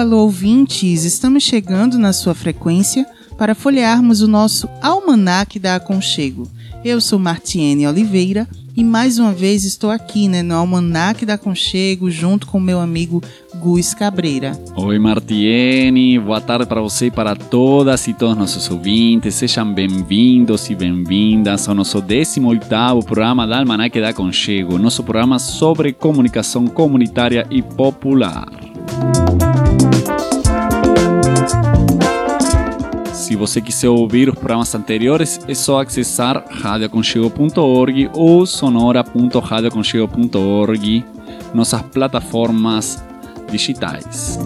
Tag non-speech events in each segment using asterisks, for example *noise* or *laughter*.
Alô, ouvintes! Estamos chegando na sua frequência para folhearmos o nosso Almanac da Aconchego. Eu sou Martiene Oliveira e mais uma vez estou aqui né, no Almanac da Aconchego junto com meu amigo Gus Cabreira. Oi, Martiene, boa tarde para você e para todas e todos nossos ouvintes. Sejam bem-vindos e bem-vindas ao nosso 18º programa da Almanac da Aconchego, nosso programa sobre comunicação comunitária e popular. Se você quiser ouvir os programas anteriores, é só acessar radioaconchego.org ou sonora.radioaconchego.org, nossas plataformas digitais.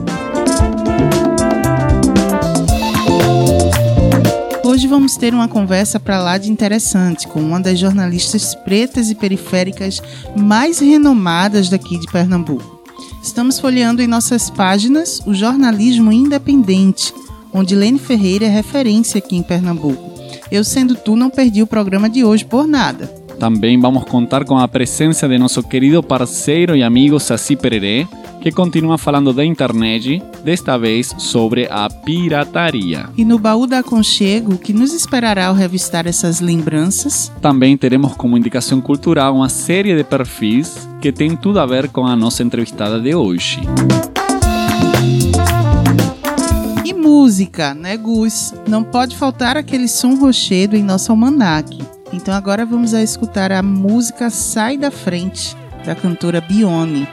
Hoje vamos ter uma conversa para lá de interessante com uma das jornalistas pretas e periféricas mais renomadas daqui de Pernambuco. Estamos folheando em nossas páginas o jornalismo independente, onde Lene Ferreira é referência aqui em Pernambuco. Eu, sendo tu, não perdi o programa de hoje por nada. Também vamos contar com a presença de nosso querido parceiro e amigo Saci Pererê, que continua falando da internet, desta vez sobre a pirataria. E no baú da Aconchego, que nos esperará ao revistar essas lembranças, Também teremos como indicação cultural uma série de perfis que tem tudo a ver com a nossa entrevistada de hoje. Música, né, Gus? Não pode faltar aquele som rochedo em nosso almanaque. Então agora vamos a escutar a música Sai da Frente, da cantora Bione.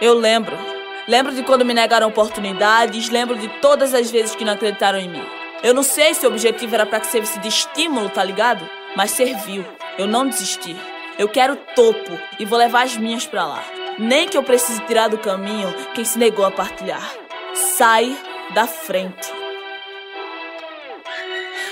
Eu lembro. Lembro de quando me negaram oportunidades, lembro de todas as vezes que não acreditaram em mim. Eu não sei se o objetivo era pra que servisse de estímulo, tá ligado? Mas serviu. Eu não desisti. Eu quero topo e vou levar as minhas pra lá. Nem que eu precise tirar do caminho quem se negou a partilhar. Sai da frente.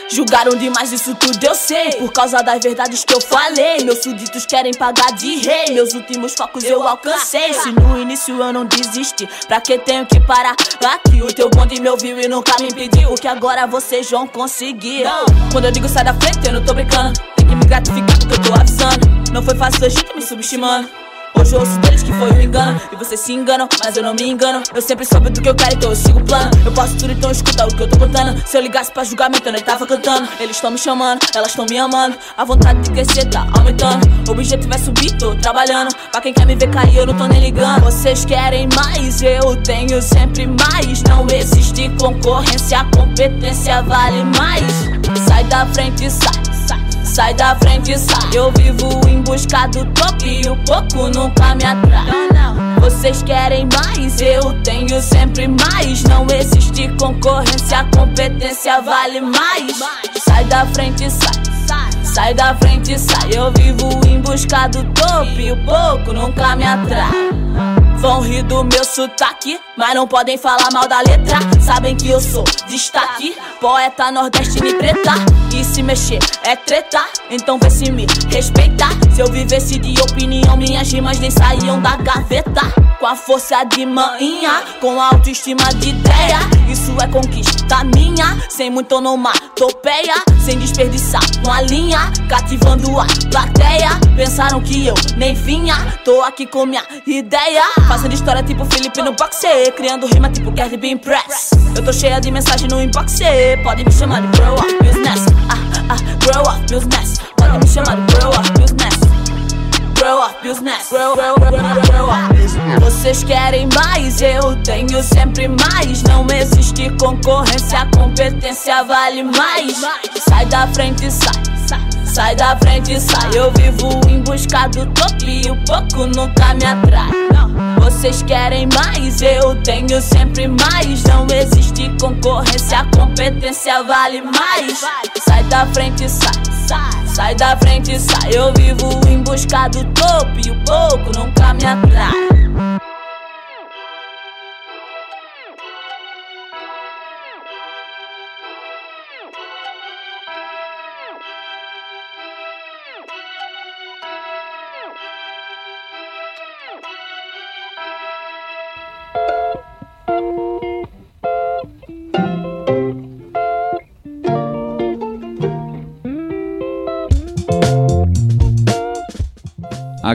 Julgaram demais isso tudo, eu sei. Por causa das verdades que eu falei. Meus súditos querem pagar de rei. Meus últimos focos eu alcancei. Se no início eu não desisti, pra que tenho que parar aqui? O teu bonde me ouviu e nunca me impediu. O que agora vocês vão conseguir? Quando eu digo sai da frente, eu não tô brincando. Tem que me gratificar porque eu tô avisando. Não foi fácil a gente me subestimando. Hoje eu ouço deles que foi um engano E vocês se enganam, mas eu não me engano. Eu sempre soube do que eu quero, então eu sigo o plano. Eu posso tudo, então escuta o que eu tô contando. Se eu ligasse pra julgamento, eu nem tava cantando. Eles tão me chamando, elas tão me amando. A vontade de crescer tá aumentando. O objetivo é subir, tô trabalhando. Pra quem quer me ver cair, eu não tô nem ligando. Vocês querem mais, eu tenho sempre mais. Não existe concorrência, a competência vale mais. Sai da frente, sai, sai Sai da frente, sai. Eu vivo em busca do topo e o pouco nunca me atrai. Vocês querem mais, eu tenho sempre mais. Não existe concorrência, a competência vale mais. Sai da frente, sai. Sai da frente, sai. Eu vivo em busca do topo e o pouco nunca me atrai. Vão rir do meu sotaque, mas não podem falar mal da letra. Sabem que eu sou destaque, poeta nordestino e preta. E se mexer é treta, então vê se me respeitar. Se eu vivesse de opinião, minhas rimas nem saíam da gaveta. Com a força de manhã, com a autoestima de ideia. Isso é conquista minha, sem muito onomatopeia. Sem desperdiçar uma linha, cativando a plateia. Pensaram que eu nem vinha, tô aqui com minha ideia. Fazendo história tipo Felipe no boxe, criando rima tipo Cardi B Impress. Eu tô cheia de mensagem no inbox, pode me chamar de grow up business. Ah, ah, grow up business. Pode me chamar de grow up business. Grow up business. Grow, grow, grow, up. Vocês querem mais, eu tenho sempre mais. Não existe concorrência, a competência vale mais. Sai da frente, sai. sai da frente, sai. Eu vivo em busca do topo e o pouco nunca me atrai. Vocês querem mais, eu tenho sempre mais. Não existe concorrência, a competência vale mais. Sai da frente, sai, sai, sai da frente, sai. Eu vivo em busca do topo e o pouco nunca me atrai.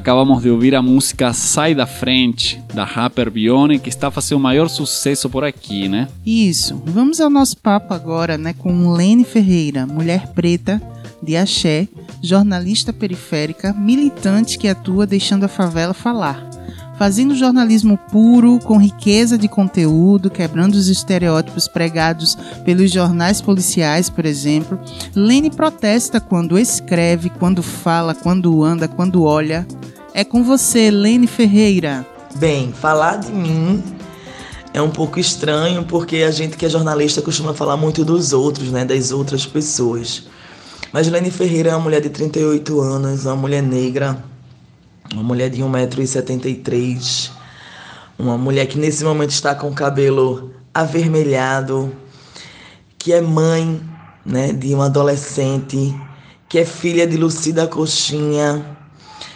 Acabamos de ouvir a música Sai da Frente, da rapper Bione, que está fazendo o maior sucesso por aqui, né? Isso. Vamos ao nosso papo agora, né, com Lene Ferreira, mulher preta de axé, jornalista periférica, militante que atua deixando a favela falar. Fazendo jornalismo puro, com riqueza de conteúdo, quebrando os estereótipos pregados pelos jornais policiais, por exemplo, Lene protesta quando escreve, quando fala, quando anda, quando olha. É com você, Lene Ferreira. Bem, falar de mim é um pouco estranho porque a gente que é jornalista costuma falar muito dos outros, né, das outras pessoas. Mas Lene Ferreira é uma mulher de 38 anos, uma mulher negra, uma mulher de 1,73m, uma mulher que nesse momento está com o cabelo avermelhado, que é mãe né, de uma adolescente, que é filha de Lucida Coxinha,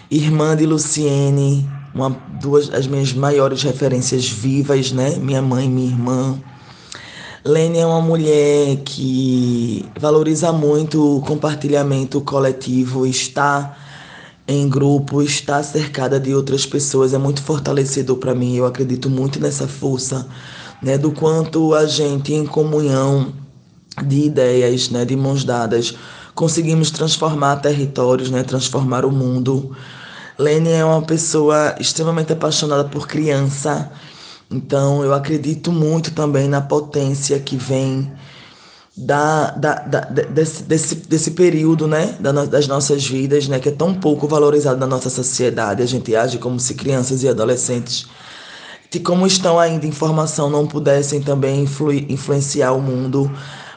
irmã de Luciene, uma, duas das minhas maiores referências vivas, né? Minha mãe minha irmã. Lene é uma mulher que valoriza muito o compartilhamento coletivo, está em grupo, estar cercada de outras pessoas é muito fortalecedor para mim. Eu acredito muito nessa força, né, do quanto a gente em comunhão de ideias, né, de mãos dadas, conseguimos transformar territórios, né, transformar o mundo. Lene é uma pessoa extremamente apaixonada por criança, então eu acredito muito também na potência que vem da, da, da, desse, desse, desse período né, das nossas vidas, né, que é tão pouco valorizado na nossa sociedade. A gente age como se crianças e adolescentes, de como estão ainda em formação, não pudessem também influir, influenciar o mundo.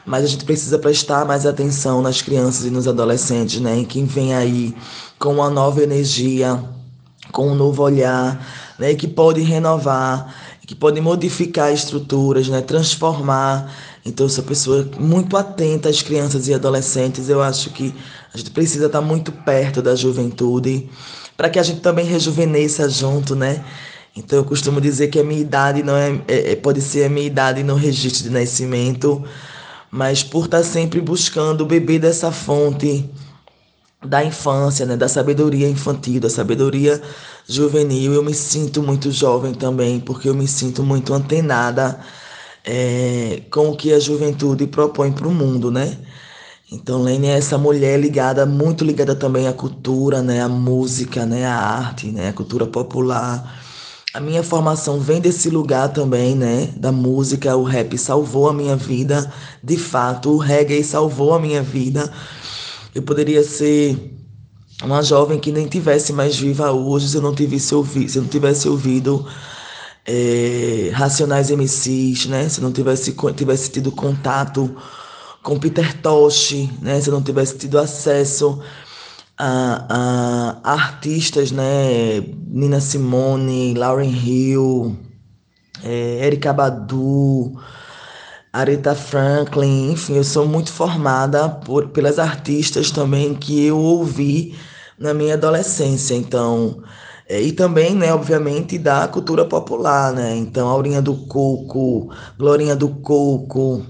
Mas a gente precisa prestar mais atenção nas crianças e nos adolescentes, né, em quem vem aí com uma nova energia, com um novo olhar, né, que pode renovar, que pode modificar estruturas, né, transformar. Então, sou pessoa muito atenta às crianças e adolescentes. Eu acho que a gente precisa estar muito perto da juventude para que a gente também rejuvenesça junto, né? Então, eu costumo dizer que a minha idade não é, é, é pode ser a minha idade no registro de nascimento, mas por estar sempre buscando beber dessa fonte da infância, né, da sabedoria infantil, da sabedoria juvenil, eu me sinto muito jovem também, porque eu me sinto muito antenada é, com o que a juventude propõe para o mundo, né? Então, Lene é essa mulher ligada, muito ligada também à cultura, né? À música, né? À arte, né? À cultura popular. A minha formação vem desse lugar também, né? Da música, o rap salvou a minha vida. De fato, o reggae salvou a minha vida. Eu poderia ser uma jovem que nem tivesse mais viva hoje se eu não tivesse ouvido, se eu não tivesse ouvido é, Racionais MCs, né? Se não tivesse, tivesse tido contato com Peter Tosh, né? Se não tivesse tido acesso a, artistas, né? Nina Simone, Lauren Hill, é, Erika Badu, Aretha Franklin, enfim, eu sou muito formada por, pelas artistas também que eu ouvi na minha adolescência. Então, é, e também, né, obviamente, da cultura popular, né? Então, Aurinha do Coco, Glorinha do Coco,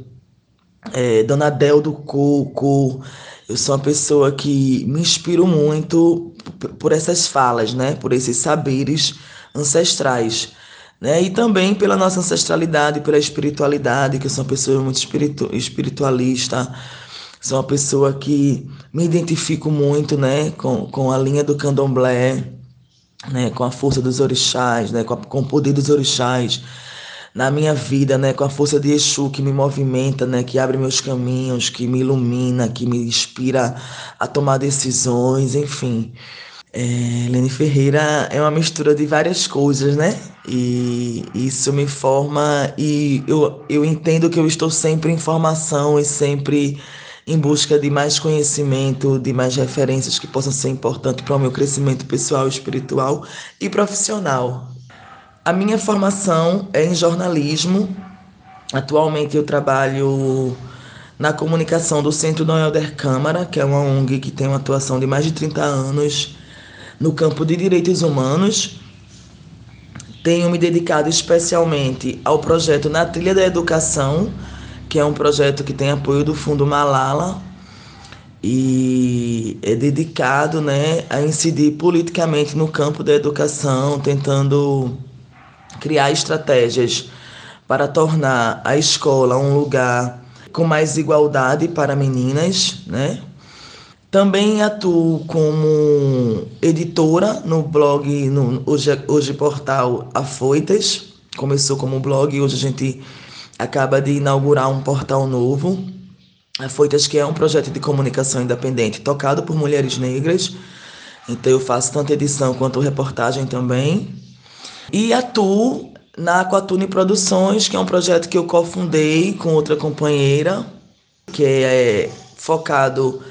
é, Dona Del do Coco. Eu sou uma pessoa que me inspiro muito por essas falas, né? Por esses saberes ancestrais. Né? E também pela nossa ancestralidade, pela espiritualidade, que eu sou uma pessoa muito espiritu espiritualista, sou uma pessoa que me identifico muito né? com, com a linha do candomblé, né, com a força dos orixás, né, com, a, com o poder dos orixás, na minha vida, né, com a força de Exu que me movimenta, né, que abre meus caminhos, que me ilumina, que me inspira a tomar decisões, enfim. É, Lene Ferreira é uma mistura de várias coisas, né? E isso me forma e eu, eu entendo que eu estou sempre em formação e sempre em busca de mais conhecimento, de mais referências que possam ser importantes para o meu crescimento pessoal, espiritual e profissional. A minha formação é em jornalismo. Atualmente eu trabalho na comunicação do Centro Noelder Câmara, que é uma ONG que tem uma atuação de mais de 30 anos no campo de direitos humanos. Tenho me dedicado especialmente ao projeto Na Trilha da Educação, que é um projeto que tem apoio do Fundo Malala e é dedicado né, a incidir politicamente no campo da educação, tentando criar estratégias para tornar a escola um lugar com mais igualdade para meninas, né? Também atuo como editora no blog, no hoje, hoje portal Afoitas. Começou como blog hoje a gente acaba de inaugurar um portal novo, a Foitas, que é um projeto de comunicação independente tocado por mulheres negras. Então eu faço tanto edição quanto reportagem também. E atuo na Aquatune Produções, que é um projeto que eu cofundei com outra companheira, que é focado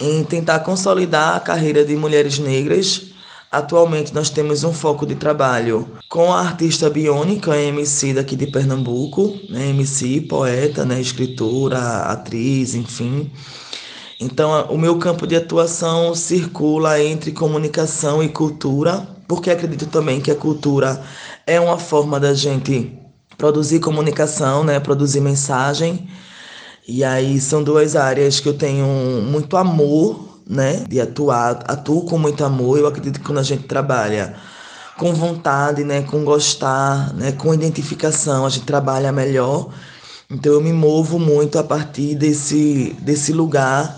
em tentar consolidar a carreira de mulheres negras Atualmente nós temos um foco de trabalho com a artista biônica, MC daqui de Pernambuco, né? MC, poeta, né? escritora, atriz, enfim. Então, o meu campo de atuação circula entre comunicação e cultura, porque acredito também que a cultura é uma forma da gente produzir comunicação, né? produzir mensagem. E aí são duas áreas que eu tenho muito amor né, de atuar, atuo com muito amor. Eu acredito que quando a gente trabalha com vontade, né, com gostar, né, com identificação, a gente trabalha melhor. Então eu me movo muito a partir desse, desse lugar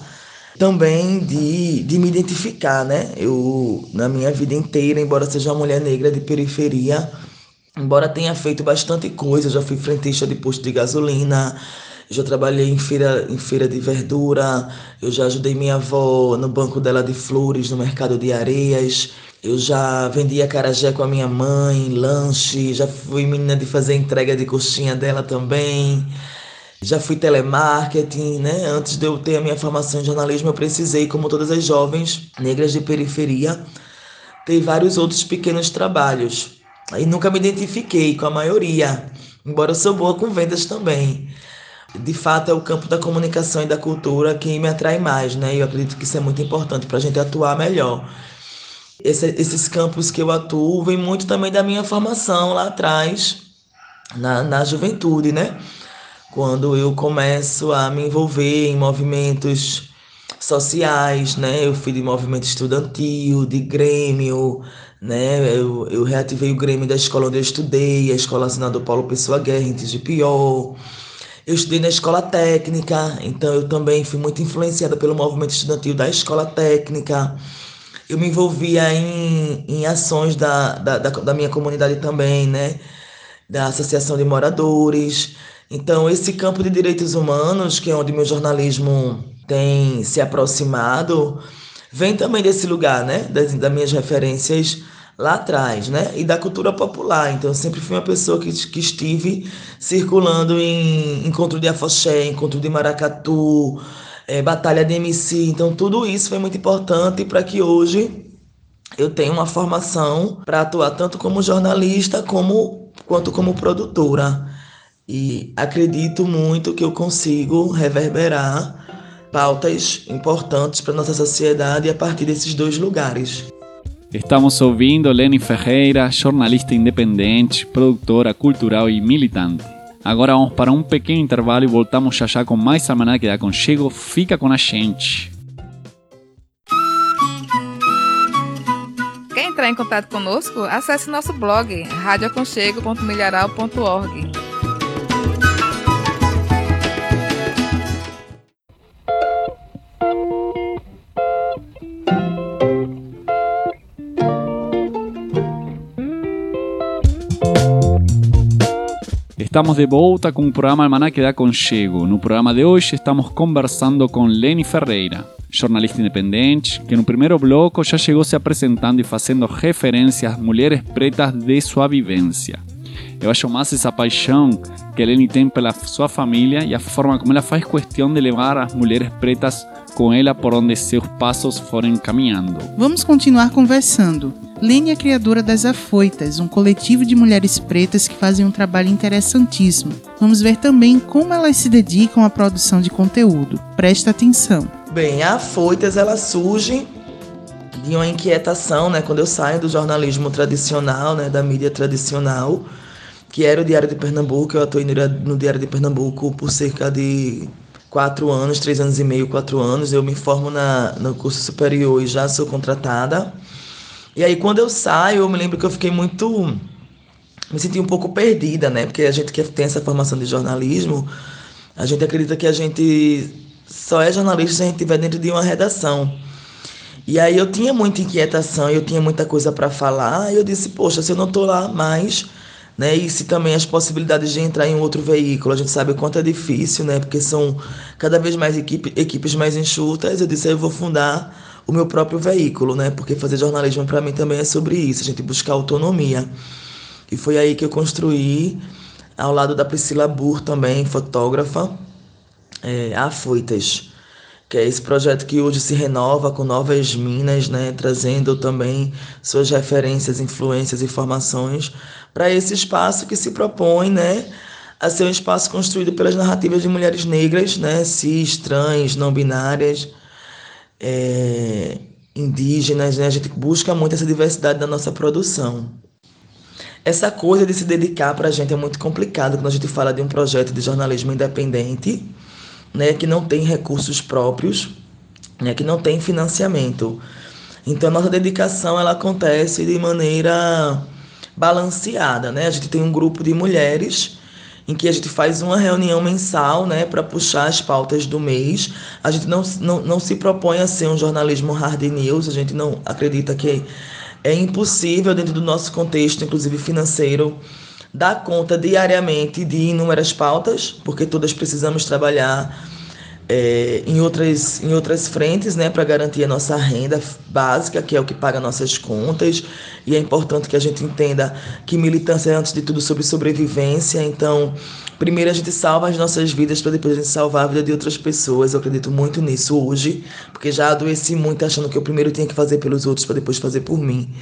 também de, de me identificar, né? Eu, na minha vida inteira, embora seja uma mulher negra de periferia, embora tenha feito bastante coisa, já fui frentista de posto de gasolina, já trabalhei em feira, em feira de verdura, eu já ajudei minha avó no banco dela de flores, no mercado de areias. Eu já vendia carajé com a minha mãe, lanche, já fui menina de fazer entrega de coxinha dela também. Já fui telemarketing, né? Antes de eu ter a minha formação em jornalismo, eu precisei, como todas as jovens negras de periferia, ter vários outros pequenos trabalhos. E nunca me identifiquei com a maioria, embora eu sou boa com vendas também de fato é o campo da comunicação e da cultura que me atrai mais, né? E eu acredito que isso é muito importante para a gente atuar melhor. Esse, esses campos que eu atuo vêm muito também da minha formação lá atrás, na, na juventude, né? Quando eu começo a me envolver em movimentos sociais, né? Eu fui de movimento estudantil, de grêmio, né? Eu, eu reativei o grêmio da escola onde eu estudei, a escola assinada Paulo Pessoa Guerra, em Tigipiol. Eu estudei na escola técnica, então eu também fui muito influenciada pelo movimento estudantil da escola técnica. Eu me envolvia em, em ações da, da, da, da minha comunidade também, né? Da Associação de Moradores. Então, esse campo de direitos humanos, que é onde meu jornalismo tem se aproximado, vem também desse lugar, né? Das, das minhas referências lá atrás, né? E da cultura popular. Então, eu sempre fui uma pessoa que, que estive circulando em encontro de afoxé, encontro de maracatu, é, batalha de MC. Então, tudo isso foi muito importante para que hoje eu tenha uma formação para atuar tanto como jornalista como quanto como produtora. E acredito muito que eu consigo reverberar pautas importantes para nossa sociedade a partir desses dois lugares. Estamos ouvindo Lenny Ferreira, jornalista independente, produtora cultural e militante. Agora vamos para um pequeno intervalo e voltamos já já com mais Almanac da Aconchego. Fica com a gente. Quer entrar em contato conosco? Acesse nosso blog radioaconchego.milharal.org. Estamos de volta com o programa Almanac da Conchego. No programa de hoje estamos conversando com Leni Ferreira, jornalista independente, que no primeiro bloco já chegou se apresentando e fazendo referência às mulheres pretas de sua vivência. Eu acho massa essa paixão que Leni tem pela sua família e a forma como ela faz questão de levar as mulheres pretas com ela por onde seus passos forem caminhando. Vamos continuar conversando. Lene é criadora das Afoitas, um coletivo de mulheres pretas que fazem um trabalho interessantíssimo. Vamos ver também como elas se dedicam à produção de conteúdo. Presta atenção. Bem, a Afoitas ela surge de uma inquietação, né, quando eu saio do jornalismo tradicional, né, da mídia tradicional, que era o Diário de Pernambuco. Eu atuei no Diário de Pernambuco por cerca de quatro anos, três anos e meio, quatro anos. Eu me formo na, no curso superior e já sou contratada. E aí, quando eu saio, eu me lembro que eu fiquei muito. Me senti um pouco perdida, né? Porque a gente que tem essa formação de jornalismo, a gente acredita que a gente só é jornalista se a gente estiver dentro de uma redação. E aí eu tinha muita inquietação, eu tinha muita coisa para falar, e eu disse, poxa, se eu não tô lá mais né? E se também as possibilidades de entrar em outro veículo, a gente sabe o quanto é difícil, né? Porque são cada vez mais equipe, equipes mais enxutas. Eu disse, eu vou fundar o meu próprio veículo, né? Porque fazer jornalismo para mim também é sobre isso, a gente buscar autonomia. E foi aí que eu construí, ao lado da Priscila Burr também, fotógrafa, é, a Foitas que é esse projeto que hoje se renova com novas minas, né, trazendo também suas referências, influências e formações para esse espaço que se propõe, né, a ser um espaço construído pelas narrativas de mulheres negras, né, cis, trans, não binárias, é, indígenas, né, a gente busca muito essa diversidade da nossa produção. Essa coisa de se dedicar para a gente é muito complicado quando a gente fala de um projeto de jornalismo independente, né, que não tem recursos próprios, né, que não tem financiamento. Então a nossa dedicação ela acontece de maneira balanceada, né? A gente tem um grupo de mulheres em que a gente faz uma reunião mensal, né, para puxar as pautas do mês. A gente não, não, não se propõe a ser um jornalismo hard news, a gente não acredita que é impossível dentro do nosso contexto, inclusive financeiro, dá conta diariamente de inúmeras pautas, porque todas precisamos trabalhar é, em, outras, em outras frentes né, para garantir a nossa renda básica, que é o que paga nossas contas. E é importante que a gente entenda que militância é, antes de tudo, sobre sobrevivência. Então, primeiro a gente salva as nossas vidas para depois a gente salvar a vida de outras pessoas. Eu acredito muito nisso hoje, porque já adoeci muito achando que eu primeiro tinha que fazer pelos outros para depois fazer por mim.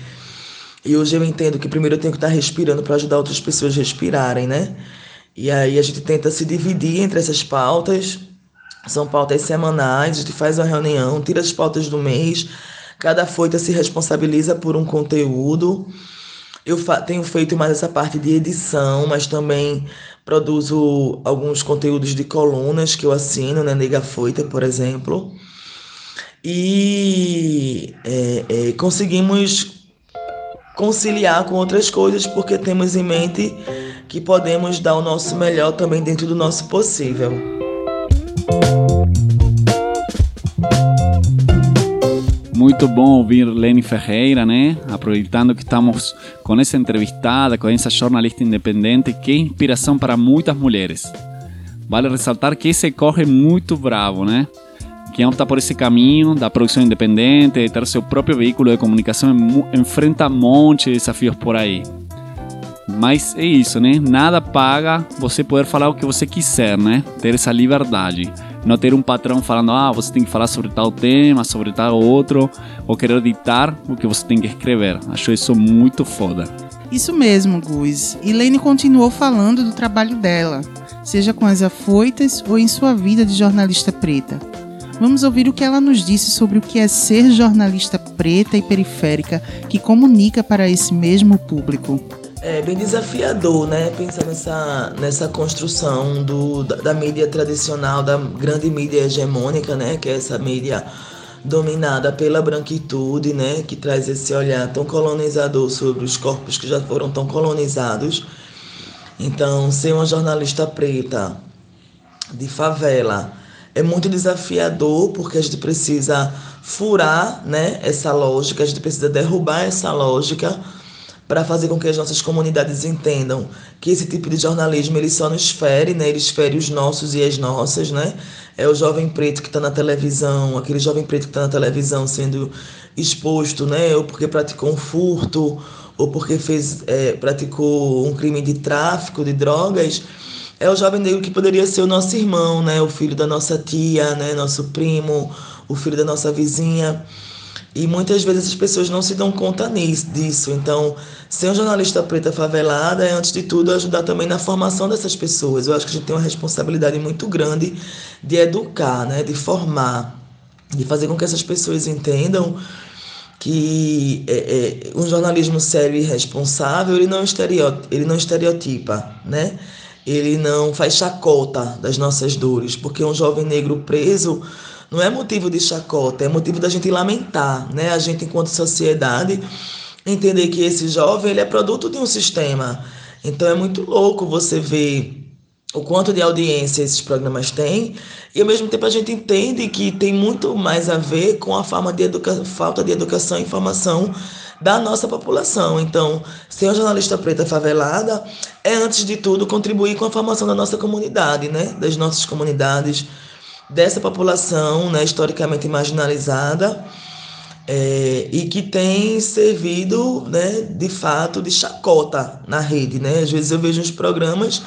E hoje eu entendo que primeiro eu tenho que estar respirando para ajudar outras pessoas a respirarem, né? E aí a gente tenta se dividir entre essas pautas. São pautas semanais, a gente faz uma reunião, tira as pautas do mês. Cada foita se responsabiliza por um conteúdo. Eu tenho feito mais essa parte de edição, mas também produzo alguns conteúdos de colunas que eu assino né? Nega Foita, por exemplo. E é, é, conseguimos conciliar com outras coisas, porque temos em mente que podemos dar o nosso melhor também dentro do nosso possível. Muito bom ouvir Leni Ferreira, né? Aproveitando que estamos com essa entrevistada, com essa jornalista independente, que é inspiração para muitas mulheres. Vale ressaltar que esse corre muito bravo, né? quem opta por esse caminho da produção independente, de ter seu próprio veículo de comunicação, enfrenta um monte de desafios por aí. Mas é isso, né? Nada paga você poder falar o que você quiser, né? Ter essa liberdade. Não ter um patrão falando, ah, você tem que falar sobre tal tema, sobre tal outro, ou querer ditar o que você tem que escrever. Acho isso muito foda. Isso mesmo, Guz. Elaine continuou falando do trabalho dela, seja com as afoitas ou em sua vida de jornalista preta. Vamos ouvir o que ela nos disse sobre o que é ser jornalista preta e periférica que comunica para esse mesmo público. É bem desafiador, né? Pensar nessa, nessa construção do, da, da mídia tradicional, da grande mídia hegemônica, né? Que é essa mídia dominada pela branquitude, né? Que traz esse olhar tão colonizador sobre os corpos que já foram tão colonizados. Então, ser uma jornalista preta de favela é muito desafiador porque a gente precisa furar né, essa lógica, a gente precisa derrubar essa lógica para fazer com que as nossas comunidades entendam que esse tipo de jornalismo ele só nos fere, né? Ele fere os nossos e as nossas, né? É o jovem preto que está na televisão, aquele jovem preto que está na televisão sendo exposto, né? Ou porque praticou um furto, ou porque fez, é, praticou um crime de tráfico de drogas, é o jovem negro que poderia ser o nosso irmão, né? O filho da nossa tia, né? Nosso primo, o filho da nossa vizinha. E muitas vezes as pessoas não se dão conta nisso, disso. Então, ser um jornalista preta favelada é, antes de tudo, ajudar também na formação dessas pessoas. Eu acho que a gente tem uma responsabilidade muito grande de educar, né? de formar, de fazer com que essas pessoas entendam que é, é, um jornalismo sério e responsável ele não, ele não estereotipa, né? ele não faz chacota das nossas dores, porque um jovem negro preso não é motivo de chacota, é motivo da gente lamentar, né? A gente, enquanto sociedade, entender que esse jovem ele é produto de um sistema. Então é muito louco você ver o quanto de audiência esses programas têm e ao mesmo tempo a gente entende que tem muito mais a ver com a forma de educa falta de educação e informação da nossa população. Então, ser uma jornalista preta favelada é, antes de tudo, contribuir com a formação da nossa comunidade, né? das nossas comunidades, dessa população né, historicamente marginalizada é, e que tem servido, né, de fato, de chacota na rede. Né? Às vezes eu vejo uns programas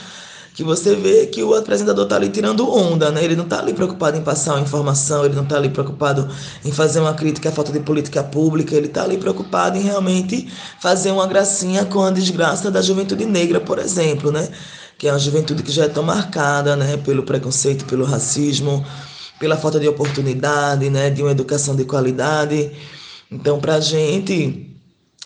que você vê que o apresentador está ali tirando onda, né? Ele não está ali preocupado em passar uma informação, ele não está ali preocupado em fazer uma crítica à falta de política pública, ele está ali preocupado em realmente fazer uma gracinha com a desgraça da juventude negra, por exemplo, né? Que é uma juventude que já é tão marcada né, pelo preconceito, pelo racismo, pela falta de oportunidade, né, de uma educação de qualidade. Então, para a gente,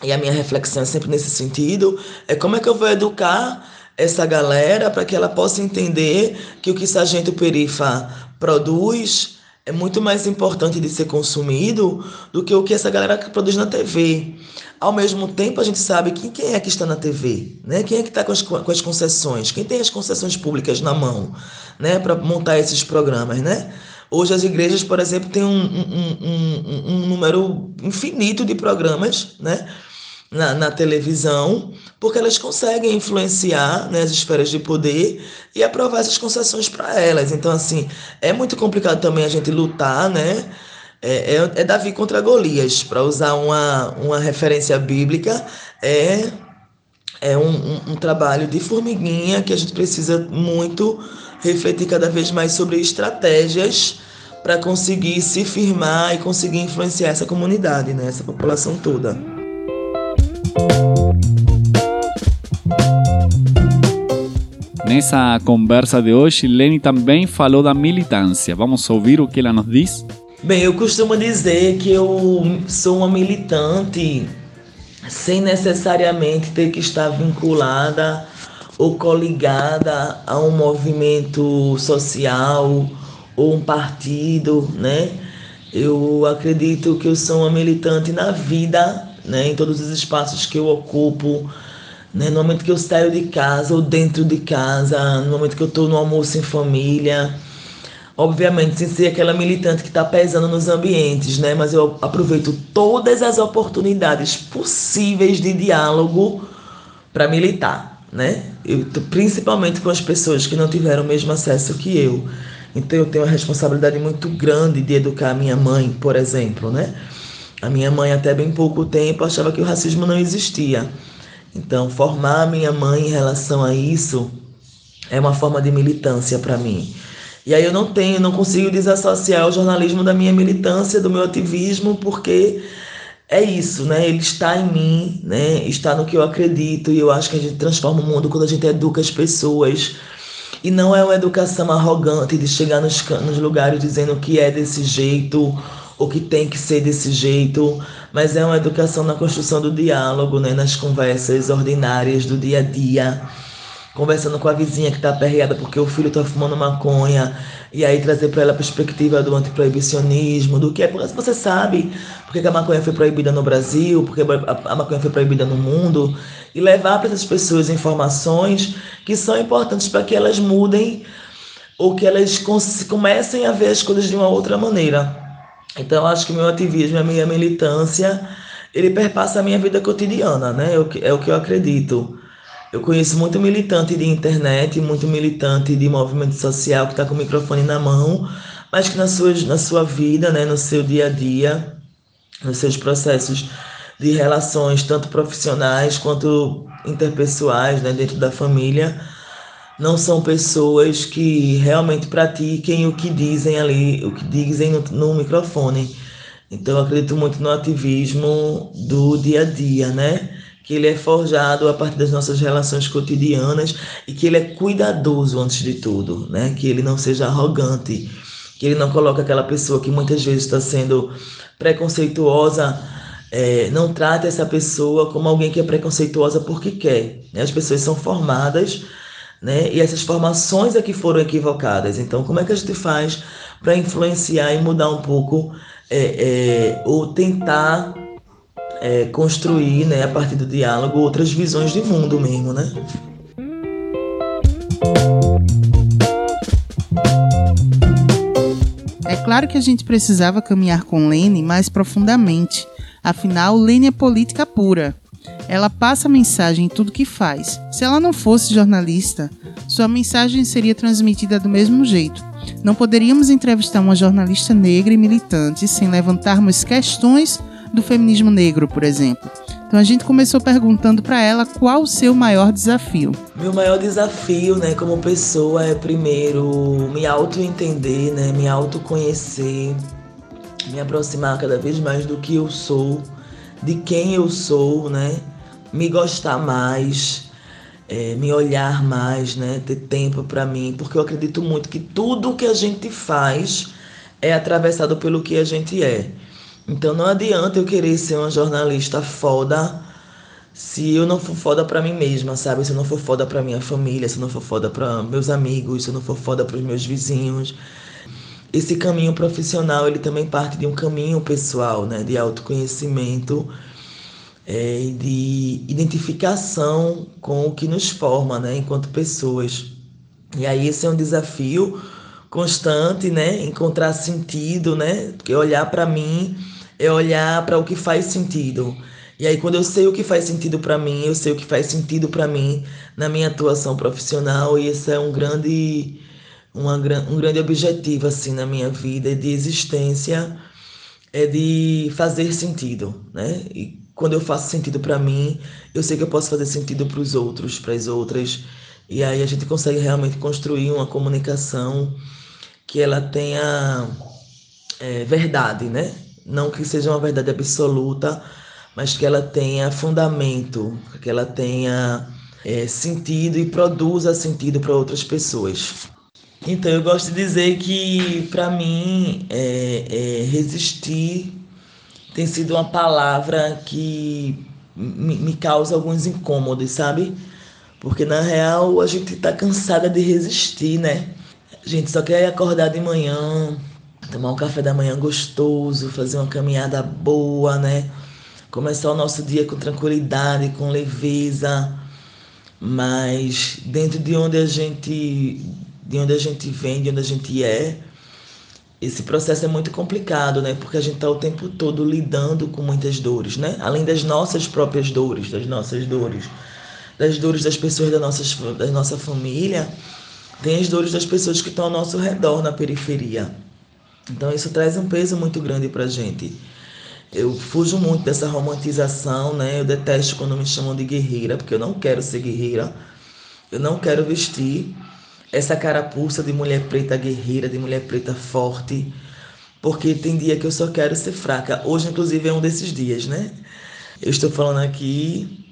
e a minha reflexão é sempre nesse sentido, é como é que eu vou educar essa galera para que ela possa entender que o que Sargento Perifa produz é muito mais importante de ser consumido do que o que essa galera produz na TV. Ao mesmo tempo, a gente sabe que quem é que está na TV, né? Quem é que está com as, com as concessões? Quem tem as concessões públicas na mão, né? Para montar esses programas, né? Hoje as igrejas, por exemplo, têm um, um, um, um número infinito de programas, né? Na, na, televisão, porque elas conseguem influenciar né, as esferas de poder e aprovar essas concessões para elas. Então, assim, é muito complicado também a gente lutar, né? É, é, é Davi contra Golias, para usar uma, uma referência bíblica, é, é um, um, um trabalho de formiguinha que a gente precisa muito refletir cada vez mais sobre estratégias para conseguir se firmar e conseguir influenciar essa comunidade, né, essa população toda. Nessa conversa de hoje, Leni também falou da militância. Vamos ouvir o que ela nos diz? Bem, eu costumo dizer que eu sou uma militante sem necessariamente ter que estar vinculada ou coligada a um movimento social ou um partido, né? Eu acredito que eu sou uma militante na vida, né? Em todos os espaços que eu ocupo, né? No momento que eu saio de casa ou dentro de casa, no momento que eu estou no almoço em família, obviamente sem ser aquela militante que está pesando nos ambientes, né? Mas eu aproveito todas as oportunidades possíveis de diálogo para militar, né? Eu, principalmente com as pessoas que não tiveram o mesmo acesso que eu. Então eu tenho uma responsabilidade muito grande de educar a minha mãe, por exemplo, né? A minha mãe até bem pouco tempo achava que o racismo não existia. Então formar minha mãe em relação a isso é uma forma de militância para mim. E aí eu não tenho, não consigo desassociar o jornalismo da minha militância, do meu ativismo, porque é isso, né? Ele está em mim, né? Está no que eu acredito e eu acho que a gente transforma o mundo quando a gente educa as pessoas. E não é uma educação arrogante de chegar nos, nos lugares dizendo que é desse jeito ou que tem que ser desse jeito, mas é uma educação na construção do diálogo, né? Nas conversas ordinárias do dia a dia conversando com a vizinha que está aperreada porque o filho está fumando maconha, e aí trazer para ela a perspectiva do antiproibicionismo, do que é, você sabe porque a maconha foi proibida no Brasil, porque a maconha foi proibida no mundo, e levar para essas pessoas informações que são importantes para que elas mudem ou que elas comecem a ver as coisas de uma outra maneira. Então, acho que meu ativismo, a minha militância ele perpassa a minha vida cotidiana, né? É o que, é o que eu acredito. Eu conheço muito militante de internet, muito militante de movimento social que está com o microfone na mão, mas que na sua, na sua vida, né, no seu dia a dia, nos seus processos de relações, tanto profissionais quanto interpessoais, né, dentro da família, não são pessoas que realmente pratiquem o que dizem ali, o que dizem no, no microfone. Então eu acredito muito no ativismo do dia a dia, né? Que ele é forjado a partir das nossas relações cotidianas e que ele é cuidadoso antes de tudo, né? Que ele não seja arrogante, que ele não coloque aquela pessoa que muitas vezes está sendo preconceituosa, é, não trate essa pessoa como alguém que é preconceituosa porque quer. Né? As pessoas são formadas né? E essas formações é que foram equivocadas. Então, como é que a gente faz para influenciar e mudar um pouco, é, é, ou tentar é, construir, né, a partir do diálogo, outras visões de mundo mesmo, né? É claro que a gente precisava caminhar com Lene mais profundamente. Afinal, Lene é política pura. Ela passa mensagem em tudo que faz. Se ela não fosse jornalista, sua mensagem seria transmitida do mesmo jeito. Não poderíamos entrevistar uma jornalista negra e militante sem levantarmos questões do feminismo negro, por exemplo. Então a gente começou perguntando para ela qual o seu maior desafio. Meu maior desafio, né, como pessoa é primeiro me auto-entender, né, me autoconhecer, me aproximar cada vez mais do que eu sou, de quem eu sou, né? me gostar mais, é, me olhar mais, né? Ter tempo para mim, porque eu acredito muito que tudo que a gente faz é atravessado pelo que a gente é. Então não adianta eu querer ser uma jornalista foda se eu não for foda para mim mesma, sabe? Se eu não for foda para minha família, se eu não for foda para meus amigos, se eu não for foda para os meus vizinhos. Esse caminho profissional, ele também parte de um caminho pessoal, né, de autoconhecimento é, de identificação com o que nos forma, né, enquanto pessoas. E aí esse é um desafio constante, né, encontrar sentido, né, porque olhar para mim é olhar para o que faz sentido. E aí quando eu sei o que faz sentido para mim, eu sei o que faz sentido para mim na minha atuação profissional e esse é um grande uma, um grande objetivo assim na minha vida de existência é de fazer sentido, né? E quando eu faço sentido para mim, eu sei que eu posso fazer sentido para os outros, para as outras. E aí a gente consegue realmente construir uma comunicação que ela tenha é, verdade, né? Não que seja uma verdade absoluta, mas que ela tenha fundamento, que ela tenha é, sentido e produza sentido para outras pessoas. Então eu gosto de dizer que para mim é, é resistir tem sido uma palavra que me, me causa alguns incômodos, sabe? Porque na real a gente tá cansada de resistir, né? A gente só quer acordar de manhã, tomar um café da manhã gostoso, fazer uma caminhada boa, né? Começar o nosso dia com tranquilidade, com leveza, mas dentro de onde a gente, de onde a gente vem, de onde a gente é, esse processo é muito complicado, né? Porque a gente está o tempo todo lidando com muitas dores, né? Além das nossas próprias dores, das nossas dores, das dores das pessoas da nossa, da nossa família, tem as dores das pessoas que estão ao nosso redor na periferia. Então isso traz um peso muito grande para a gente. Eu fujo muito dessa romantização, né? Eu detesto quando me chamam de guerreira, porque eu não quero ser guerreira. Eu não quero vestir essa carapuça de mulher preta guerreira, de mulher preta forte, porque tem dia que eu só quero ser fraca. Hoje, inclusive, é um desses dias, né? Eu estou falando aqui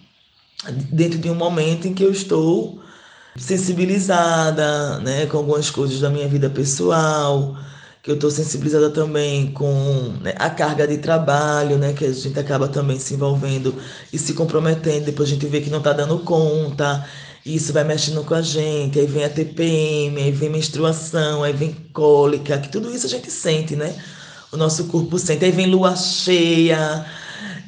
dentro de um momento em que eu estou sensibilizada, né, com algumas coisas da minha vida pessoal, que eu estou sensibilizada também com né, a carga de trabalho, né, que a gente acaba também se envolvendo e se comprometendo, depois a gente vê que não está dando conta, isso vai mexendo com a gente, aí vem a TPM, aí vem menstruação, aí vem cólica, que tudo isso a gente sente, né? O nosso corpo sente, aí vem lua cheia,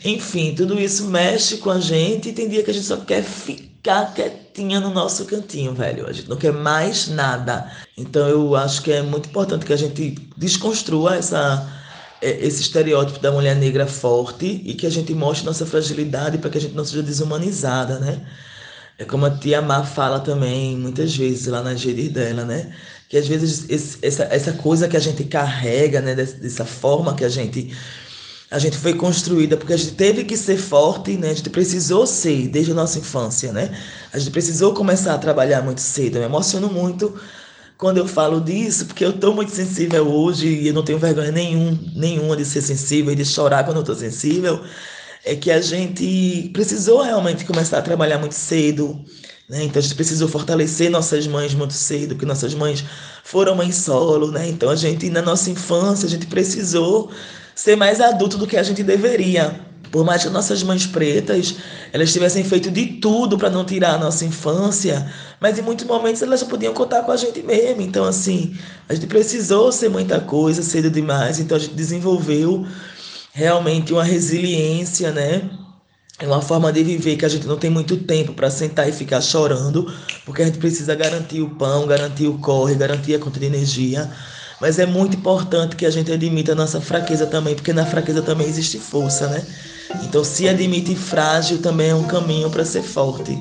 enfim, tudo isso mexe com a gente e tem dia que a gente só quer ficar quietinha no nosso cantinho, velho. A gente não quer mais nada. Então eu acho que é muito importante que a gente desconstrua essa é, esse estereótipo da mulher negra forte e que a gente mostre nossa fragilidade para que a gente não seja desumanizada, né? É como a tia Má fala também, muitas vezes, lá na gerir dela, né? Que às vezes esse, essa, essa coisa que a gente carrega, né? Dessa, dessa forma que a gente a gente foi construída porque a gente teve que ser forte, né? A gente precisou ser desde a nossa infância, né? A gente precisou começar a trabalhar muito cedo. Eu me emociono muito quando eu falo disso, porque eu estou muito sensível hoje e eu não tenho vergonha nenhum, nenhuma de ser sensível e de chorar quando eu estou sensível. É que a gente precisou realmente começar a trabalhar muito cedo, né? Então a gente precisou fortalecer nossas mães muito cedo, porque nossas mães foram mães solo, né? Então a gente, na nossa infância, a gente precisou ser mais adulto do que a gente deveria. Por mais que nossas mães pretas elas tivessem feito de tudo para não tirar a nossa infância, mas em muitos momentos elas já podiam contar com a gente mesmo. Então, assim, a gente precisou ser muita coisa cedo demais, então a gente desenvolveu realmente uma resiliência, né? É uma forma de viver que a gente não tem muito tempo para sentar e ficar chorando, porque a gente precisa garantir o pão, garantir o corre, garantir a conta de energia. Mas é muito importante que a gente admita a nossa fraqueza também, porque na fraqueza também existe força, né? Então, se admite frágil também é um caminho para ser forte.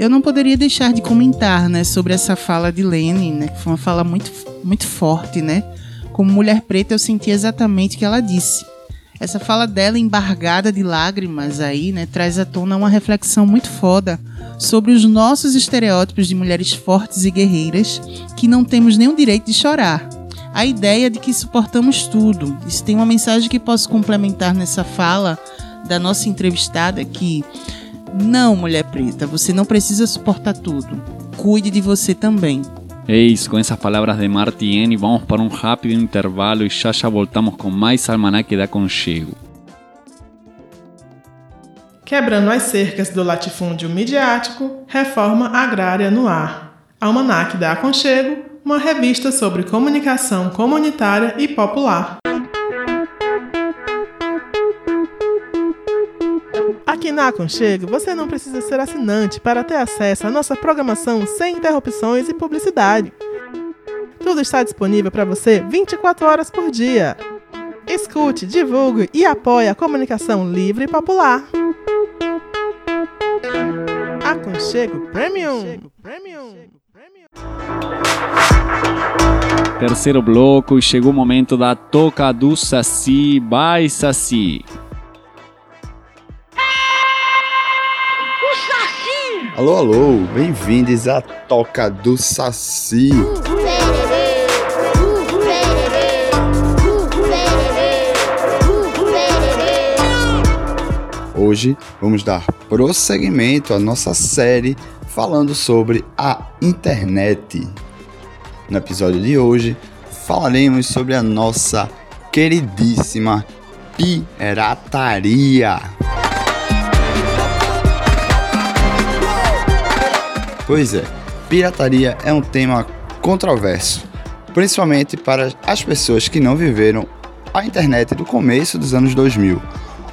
Eu não poderia deixar de comentar, né, sobre essa fala de Lene, né, que foi uma fala muito, muito forte, né? Como mulher preta, eu senti exatamente o que ela disse. Essa fala dela, embargada de lágrimas aí, né, traz à tona uma reflexão muito foda sobre os nossos estereótipos de mulheres fortes e guerreiras que não temos nenhum direito de chorar. A ideia de que suportamos tudo. Isso tem uma mensagem que posso complementar nessa fala da nossa entrevistada que não, mulher preta, você não precisa suportar tudo. Cuide de você também. Isso, com essas palavras de Martiene, vamos para um rápido intervalo e já já voltamos com mais Almanac da Conchego. Quebrando as cercas do latifúndio midiático, reforma agrária no ar. Almanac da Aconchego, uma revista sobre comunicação comunitária e popular. Aqui na Aconchego, você não precisa ser assinante para ter acesso à nossa programação sem interrupções e publicidade. Tudo está disponível para você 24 horas por dia. Escute, divulgue e apoie a comunicação livre e popular. Aconchego Premium. Terceiro bloco e chegou o momento da toca do Saci. Vai, Saci! Alô, alô, bem-vindos à Toca do Saci. Hoje vamos dar prosseguimento à nossa série falando sobre a internet. No episódio de hoje falaremos sobre a nossa queridíssima pirataria. Pois é, pirataria é um tema controverso, principalmente para as pessoas que não viveram a internet do começo dos anos 2000,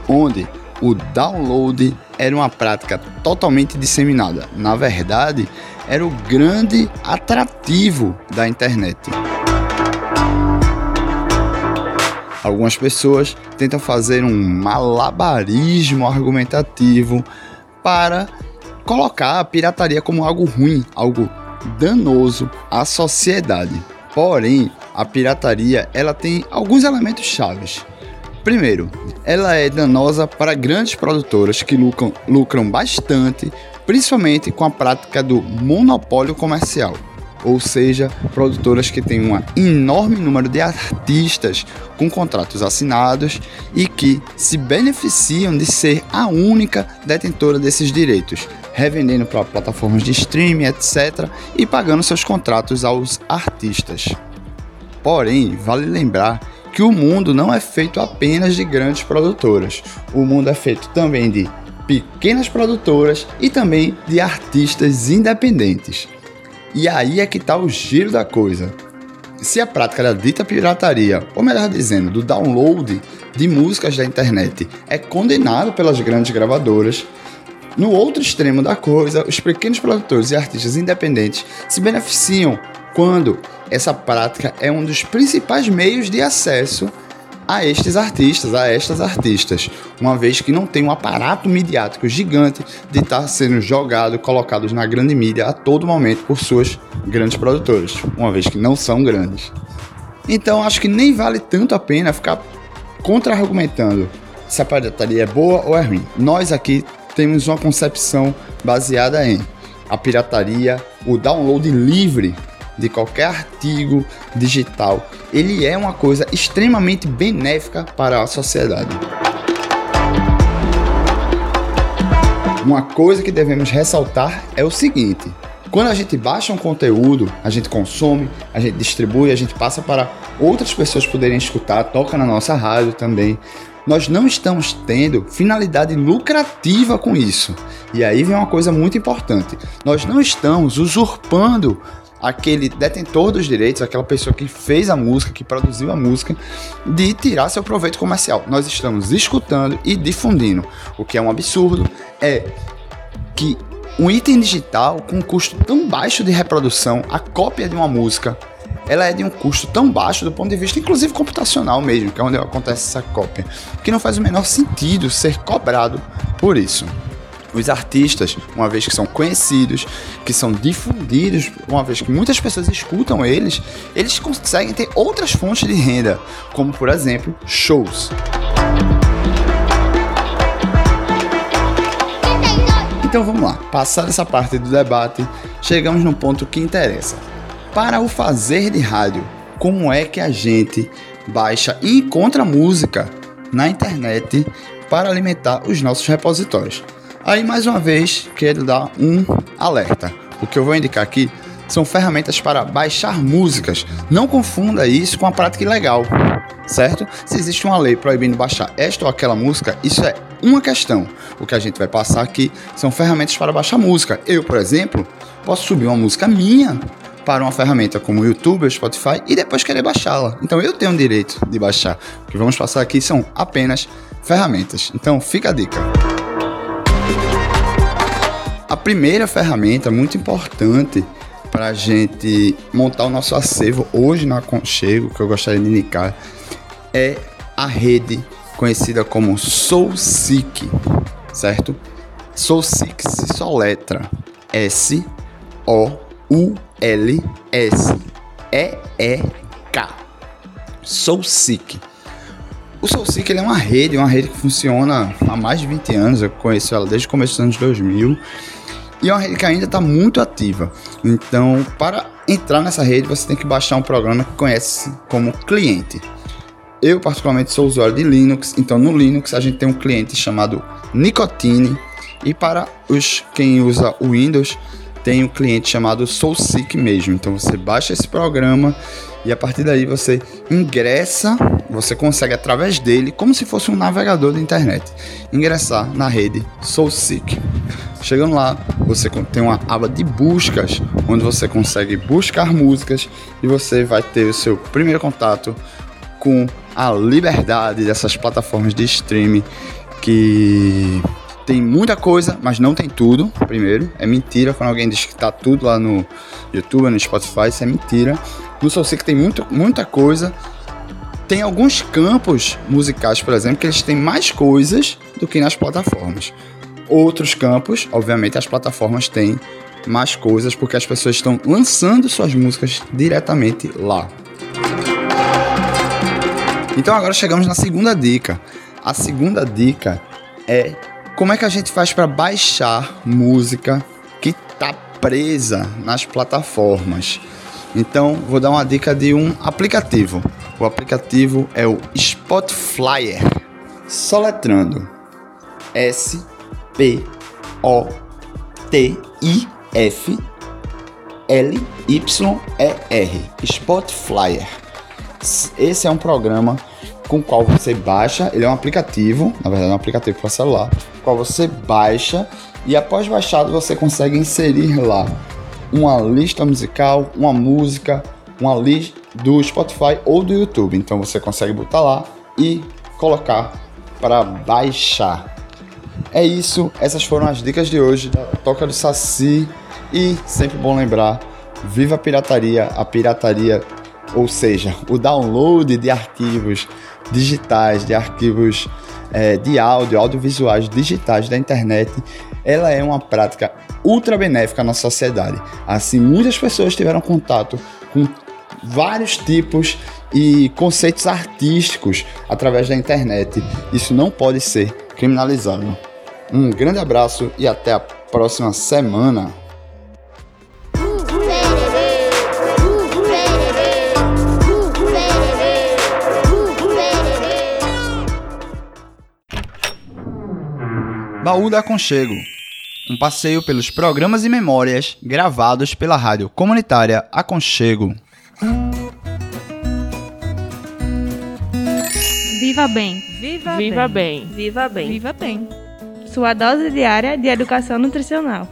onde o download era uma prática totalmente disseminada. Na verdade, era o grande atrativo da internet. Algumas pessoas tentam fazer um malabarismo argumentativo para colocar a pirataria como algo ruim, algo danoso à sociedade. Porém, a pirataria ela tem alguns elementos chaves. Primeiro, ela é danosa para grandes produtoras que lucram, lucram bastante, principalmente com a prática do monopólio comercial. Ou seja, produtoras que têm um enorme número de artistas com contratos assinados e que se beneficiam de ser a única detentora desses direitos, revendendo para plataformas de streaming, etc., e pagando seus contratos aos artistas. Porém, vale lembrar que o mundo não é feito apenas de grandes produtoras. O mundo é feito também de pequenas produtoras e também de artistas independentes. E aí é que está o giro da coisa. Se a prática da dita pirataria, ou melhor dizendo, do download de músicas da internet é condenado pelas grandes gravadoras, no outro extremo da coisa, os pequenos produtores e artistas independentes se beneficiam quando essa prática é um dos principais meios de acesso a estes artistas, a estas artistas, uma vez que não tem um aparato midiático gigante de estar sendo jogado, colocados na grande mídia a todo momento por suas grandes produtoras, uma vez que não são grandes. Então acho que nem vale tanto a pena ficar contra-argumentando se a pirataria é boa ou é ruim. Nós aqui temos uma concepção baseada em a pirataria, o download livre de qualquer artigo digital, ele é uma coisa extremamente benéfica para a sociedade. Uma coisa que devemos ressaltar é o seguinte: quando a gente baixa um conteúdo, a gente consome, a gente distribui, a gente passa para outras pessoas poderem escutar, toca na nossa rádio também. Nós não estamos tendo finalidade lucrativa com isso. E aí vem uma coisa muito importante: nós não estamos usurpando aquele detentor dos direitos, aquela pessoa que fez a música, que produziu a música, de tirar seu proveito comercial. Nós estamos escutando e difundindo. O que é um absurdo é que um item digital com um custo tão baixo de reprodução, a cópia de uma música, ela é de um custo tão baixo do ponto de vista, inclusive computacional mesmo, que é onde acontece essa cópia, que não faz o menor sentido ser cobrado por isso os artistas, uma vez que são conhecidos, que são difundidos, uma vez que muitas pessoas escutam eles, eles conseguem ter outras fontes de renda, como por exemplo, shows. Então vamos lá, passar essa parte do debate, chegamos no ponto que interessa. Para o fazer de rádio, como é que a gente baixa e encontra música na internet para alimentar os nossos repositórios? Aí, mais uma vez, quero dar um alerta. O que eu vou indicar aqui são ferramentas para baixar músicas. Não confunda isso com a prática ilegal, certo? Se existe uma lei proibindo baixar esta ou aquela música, isso é uma questão. O que a gente vai passar aqui são ferramentas para baixar música. Eu, por exemplo, posso subir uma música minha para uma ferramenta como o YouTube ou Spotify e depois querer baixá-la. Então eu tenho o direito de baixar. O que vamos passar aqui são apenas ferramentas. Então fica a dica. A primeira ferramenta muito importante para a gente montar o nosso acervo hoje no Aconchego, que eu gostaria de indicar, é a rede conhecida como SoulSeek, certo? SoulSeek se soletra S O U L S E E K. SoulSeek. O SoulSeek é uma rede, uma rede que funciona há mais de 20 anos, eu conheço ela desde o começo dos anos 2000 e é uma rede que ainda está muito ativa. Então, para entrar nessa rede, você tem que baixar um programa que conhece como cliente. Eu, particularmente, sou usuário de Linux, então no Linux a gente tem um cliente chamado Nicotine. E para os quem usa o Windows, tem um cliente chamado SoulSeek mesmo. Então você baixa esse programa e a partir daí você ingressa, você consegue através dele, como se fosse um navegador da internet, ingressar na rede SoulSeek. Chegando lá, você tem uma aba de buscas, onde você consegue buscar músicas e você vai ter o seu primeiro contato com a liberdade dessas plataformas de streaming que tem muita coisa, mas não tem tudo. Primeiro, é mentira quando alguém diz que tá tudo lá no YouTube, no Spotify, isso é mentira. No SoulSeek tem muito, muita coisa. Tem alguns campos musicais, por exemplo, que eles têm mais coisas do que nas plataformas outros campos, obviamente as plataformas têm mais coisas porque as pessoas estão lançando suas músicas diretamente lá. Então agora chegamos na segunda dica. A segunda dica é como é que a gente faz para baixar música que está presa nas plataformas. Então vou dar uma dica de um aplicativo. O aplicativo é o Spotify. Soletrando S P O T I F L Y E R Spotflyer. Esse é um programa com o qual você baixa, ele é um aplicativo, na verdade é um aplicativo para celular, qual você baixa e após baixado você consegue inserir lá uma lista musical, uma música, uma lista do Spotify ou do YouTube. Então você consegue botar lá e colocar para baixar. É isso, essas foram as dicas de hoje da Toca do Saci. E sempre bom lembrar: viva a pirataria, a pirataria ou seja, o download de arquivos digitais, de arquivos é, de áudio, audiovisuais digitais da internet, ela é uma prática ultra benéfica na sociedade. Assim, muitas pessoas tiveram contato com vários tipos e conceitos artísticos através da internet. Isso não pode ser criminalizado. Um grande abraço e até a próxima semana. Baú da Aconchego um passeio pelos programas e memórias gravados pela rádio comunitária Aconchego. Viva bem. Viva, Viva bem. bem. Viva bem. Viva bem. Sua dose diária de educação nutricional.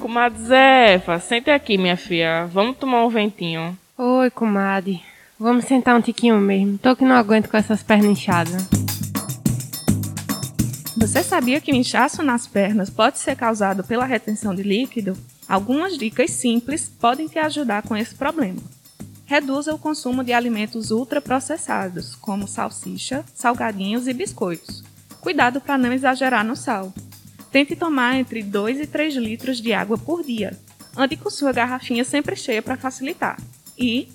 Comadre Zefa, sente aqui, minha filha. Vamos tomar um ventinho. Oi, comadre. Vamos sentar um tiquinho mesmo. Tô que não aguento com essas pernas inchadas. Você sabia que o inchaço nas pernas pode ser causado pela retenção de líquido? Algumas dicas simples podem te ajudar com esse problema. Reduza o consumo de alimentos ultraprocessados, como salsicha, salgadinhos e biscoitos. Cuidado para não exagerar no sal. Tente tomar entre 2 e 3 litros de água por dia. Ande com sua garrafinha sempre cheia para facilitar. E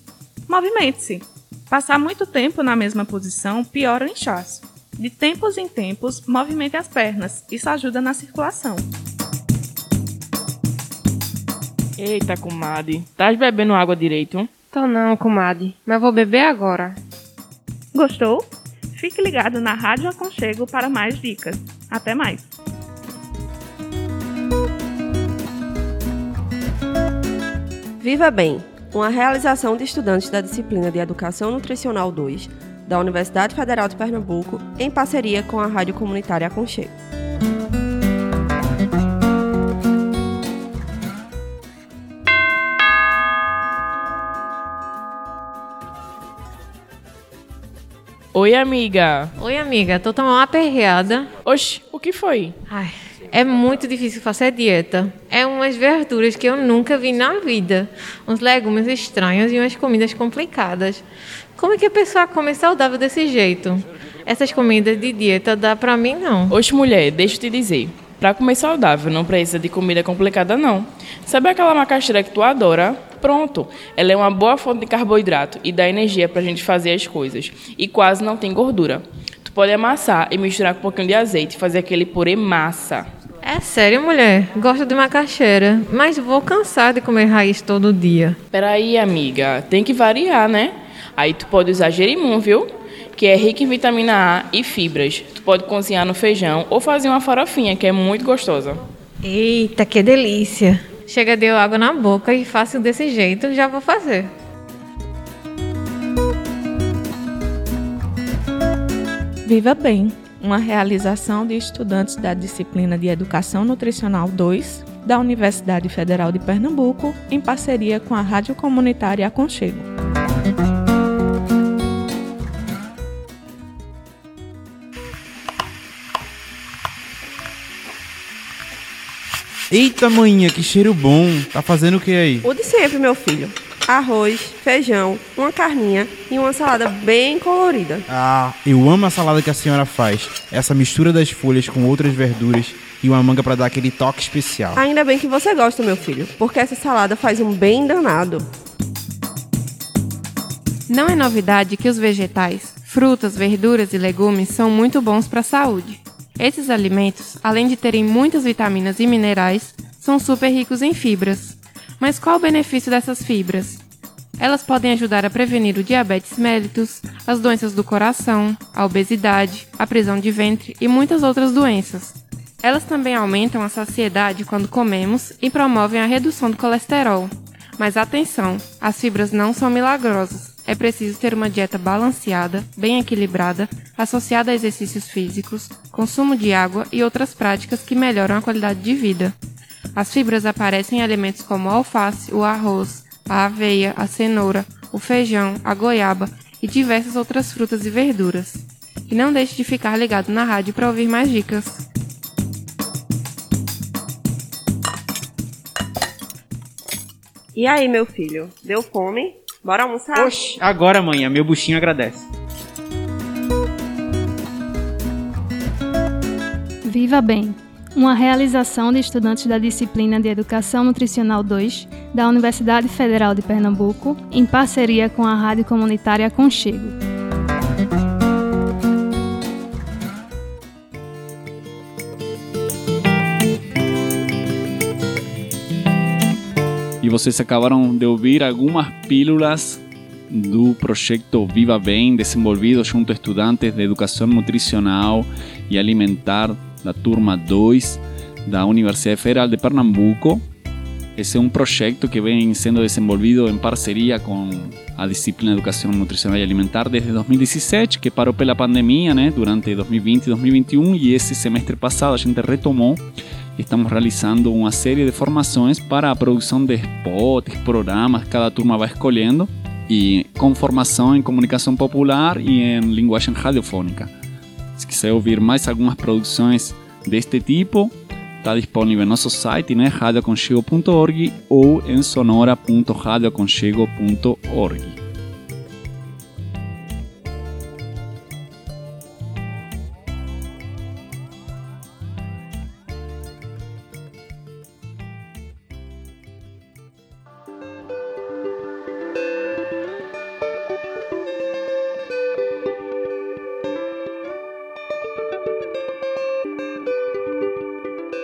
movimente-se. Passar muito tempo na mesma posição piora o inchaço. De tempos em tempos, movimente as pernas. Isso ajuda na circulação. Eita, comadre. Tá bebendo água direito? Tô não, comadre. Mas vou beber agora. Gostou? Fique ligado na Rádio Aconchego para mais dicas. Até mais! Viva Bem, uma realização de estudantes da disciplina de Educação Nutricional 2 da Universidade Federal de Pernambuco em parceria com a Rádio Comunitária Aconchego. Oi, amiga. Oi, amiga. Tô tomando uma perreada. Oxi, o que foi? Ai, é muito difícil fazer dieta. É umas verduras que eu nunca vi na vida. Uns legumes estranhos e umas comidas complicadas. Como é que a pessoa come saudável desse jeito? Essas comidas de dieta dá pra mim não. Oxe, mulher, deixa eu te dizer. Pra comer saudável não precisa de comida complicada não. Sabe aquela macaxeira que tu adora? Pronto, ela é uma boa fonte de carboidrato e dá energia pra gente fazer as coisas. E quase não tem gordura. Tu pode amassar e misturar com um pouquinho de azeite e fazer aquele purê massa. É sério, mulher? Gosto de macaxeira, mas vou cansar de comer raiz todo dia. Peraí, amiga, tem que variar, né? Aí tu pode usar gerimum, viu? Que é rico em vitamina A e fibras. Tu pode cozinhar no feijão ou fazer uma farofinha, que é muito gostosa. Eita, que delícia! Chega, deu água na boca e fácil desse jeito, já vou fazer. Viva Bem, uma realização de estudantes da disciplina de Educação Nutricional 2 da Universidade Federal de Pernambuco, em parceria com a Rádio Comunitária Aconchego. Eita, manhinha, que cheiro bom. Tá fazendo o que aí? O de sempre, meu filho. Arroz, feijão, uma carninha e uma salada bem colorida. Ah, eu amo a salada que a senhora faz. Essa mistura das folhas com outras verduras e uma manga para dar aquele toque especial. Ainda bem que você gosta, meu filho, porque essa salada faz um bem danado. Não é novidade que os vegetais, frutas, verduras e legumes são muito bons para a saúde. Esses alimentos, além de terem muitas vitaminas e minerais, são super ricos em fibras. Mas qual o benefício dessas fibras? Elas podem ajudar a prevenir o diabetes mellitus, as doenças do coração, a obesidade, a prisão de ventre e muitas outras doenças. Elas também aumentam a saciedade quando comemos e promovem a redução do colesterol. Mas atenção, as fibras não são milagrosas. É preciso ter uma dieta balanceada, bem equilibrada, associada a exercícios físicos, consumo de água e outras práticas que melhoram a qualidade de vida. As fibras aparecem em alimentos como o alface, o arroz, a aveia, a cenoura, o feijão, a goiaba e diversas outras frutas e verduras. E não deixe de ficar ligado na rádio para ouvir mais dicas. E aí, meu filho, deu fome? Bora almoçar? Oxe, agora, manhã, meu buchinho agradece. Viva Bem, uma realização de estudantes da disciplina de Educação Nutricional 2 da Universidade Federal de Pernambuco, em parceria com a Rádio Comunitária Conchego. E vocês acabaram de ouvir algumas pílulas do projeto Viva Bem, desenvolvido junto a estudantes de Educação Nutricional e Alimentar da turma 2 da Universidade Federal de Pernambuco. Esse é um projeto que vem sendo desenvolvido em parceria com a disciplina Educação Nutricional e Alimentar desde 2017, que parou pela pandemia, durante 2020 e 2021, e esse semestre passado a gente retomou Estamos realizando uma série de formações para a produção de spots, programas, cada turma vai escolhendo, e com formação em comunicação popular e em linguagem radiofônica. Se quiser ouvir mais algumas produções deste tipo, está disponível no nosso site, né, radioaconchego.org ou em sonora.radioaconchego.org.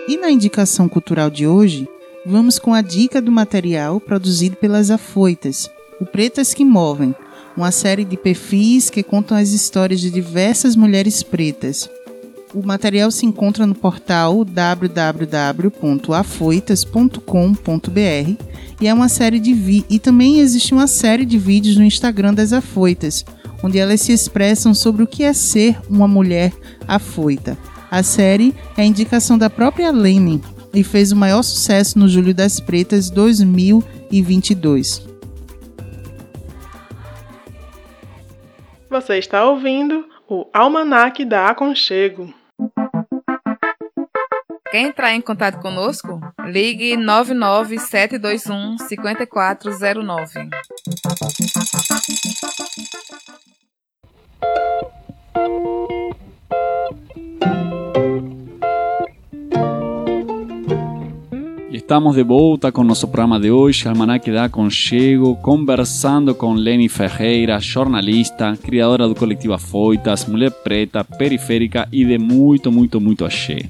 E na indicação cultural de hoje, vamos com a dica do material produzido pelas Afoitas, o Pretas que Movem, uma série de perfis que contam as histórias de diversas mulheres pretas. O material se encontra no portal www.afoitas.com.br e é uma série de vi e também existe uma série de vídeos no Instagram das Afoitas, onde elas se expressam sobre o que é ser uma mulher afoita. A série é a indicação da própria Lene e fez o maior sucesso no Julho das Pretas 2022. Você está ouvindo o Almanac da Aconchego. Quer entrar em contato conosco? Ligue 99721 5409. Estamos de volta com nosso programa de hoje, Almanac da Aconchego, conversando com Leni Ferreira, jornalista, criadora do coletivo Afoitas, mulher preta, periférica e de muito, muito, muito axé.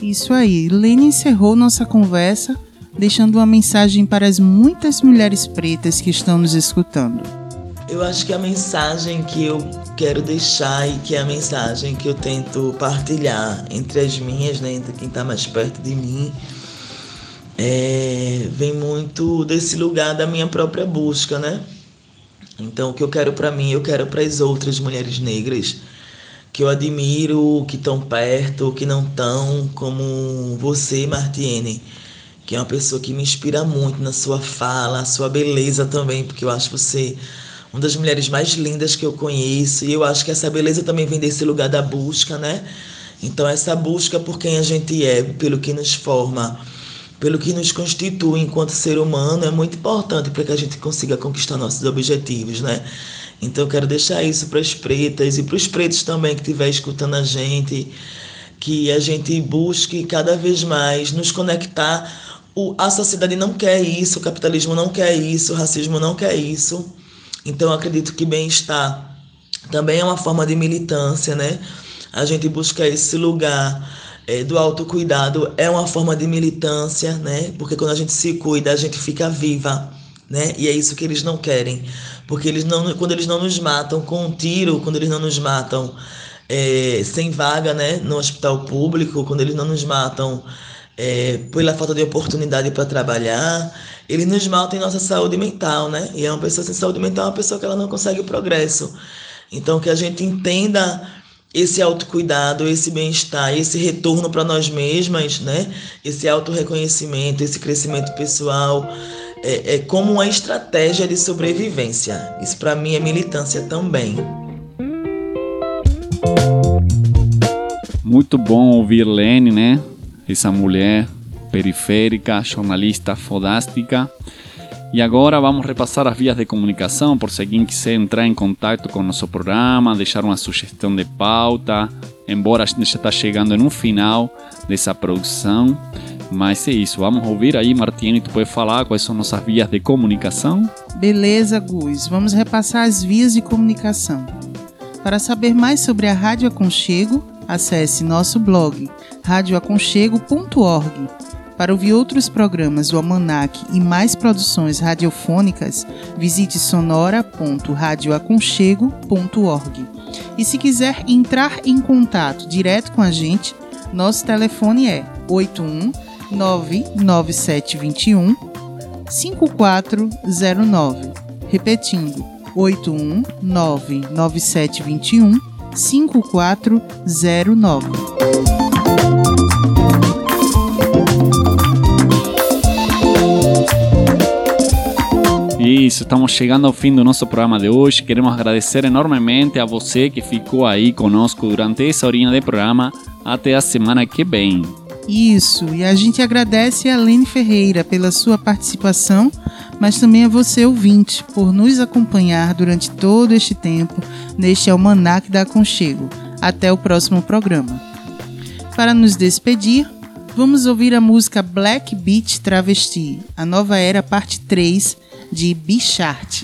Isso aí, Lene encerrou nossa conversa deixando uma mensagem para as muitas mulheres pretas que estão nos escutando. Eu acho que a mensagem que eu quero deixar e que é a mensagem que eu tento partilhar entre as minhas, né, entre quem está mais perto de mim, é, vem muito desse lugar da minha própria busca, né? Então, o que eu quero para mim, eu quero para as outras mulheres negras que eu admiro, que estão perto, que não estão, como você, Martiene, que é uma pessoa que me inspira muito na sua fala, sua beleza também, porque eu acho você uma das mulheres mais lindas que eu conheço, e eu acho que essa beleza também vem desse lugar da busca, né? Então, essa busca por quem a gente é, pelo que nos forma, pelo que nos constitui enquanto ser humano, é muito importante para que a gente consiga conquistar nossos objetivos, né? Então eu quero deixar isso para as pretas e para os pretos também que estiver escutando a gente, que a gente busque cada vez mais nos conectar. O, a sociedade não quer isso, o capitalismo não quer isso, o racismo não quer isso. Então acredito que bem-estar também é uma forma de militância, né? A gente busca esse lugar é, do autocuidado é uma forma de militância, né? Porque quando a gente se cuida, a gente fica viva, né? E é isso que eles não querem. Porque eles não, quando eles não nos matam com um tiro, quando eles não nos matam é, sem vaga, né? No hospital público, quando eles não nos matam é, pela falta de oportunidade para trabalhar, eles nos em nossa saúde mental, né? E é uma pessoa sem saúde mental é uma pessoa que ela não consegue o progresso. Então, que a gente entenda esse autocuidado, esse bem-estar, esse retorno para nós mesmas, né? Esse autorreconhecimento, esse crescimento pessoal, é, é como uma estratégia de sobrevivência. Isso para mim é militância também. Muito bom ouvir Lene, né? Essa mulher periférica, jornalista fodástica. E agora vamos repassar as vias de comunicação por se alguém quiser entrar em contato com nosso programa, deixar uma sugestão de pauta, embora a gente já está chegando no final dessa produção. Mas é isso, vamos ouvir aí, Martini, tu pode falar quais são nossas vias de comunicação? Beleza, Gus. Vamos repassar as vias de comunicação. Para saber mais sobre a Rádio Aconchego, acesse nosso blog radioaconchego.org. Para ouvir outros programas do Almanac e mais produções radiofônicas, visite sonora.radioaconchego.org. E se quiser entrar em contato direto com a gente, nosso telefone é 81 99721 5409. Repetindo, 81 99721 5409. Isso, estamos chegando ao fim do nosso programa de hoje. Queremos agradecer enormemente a você que ficou aí conosco durante essa horinha de programa. Até a semana que vem. Isso, e a gente agradece a Lene Ferreira pela sua participação, mas também a você, ouvinte, por nos acompanhar durante todo este tempo neste Almanac da Aconchego. Até o próximo programa. Para nos despedir, vamos ouvir a música Black Beat Travesti, a nova era parte 3 de Bichart.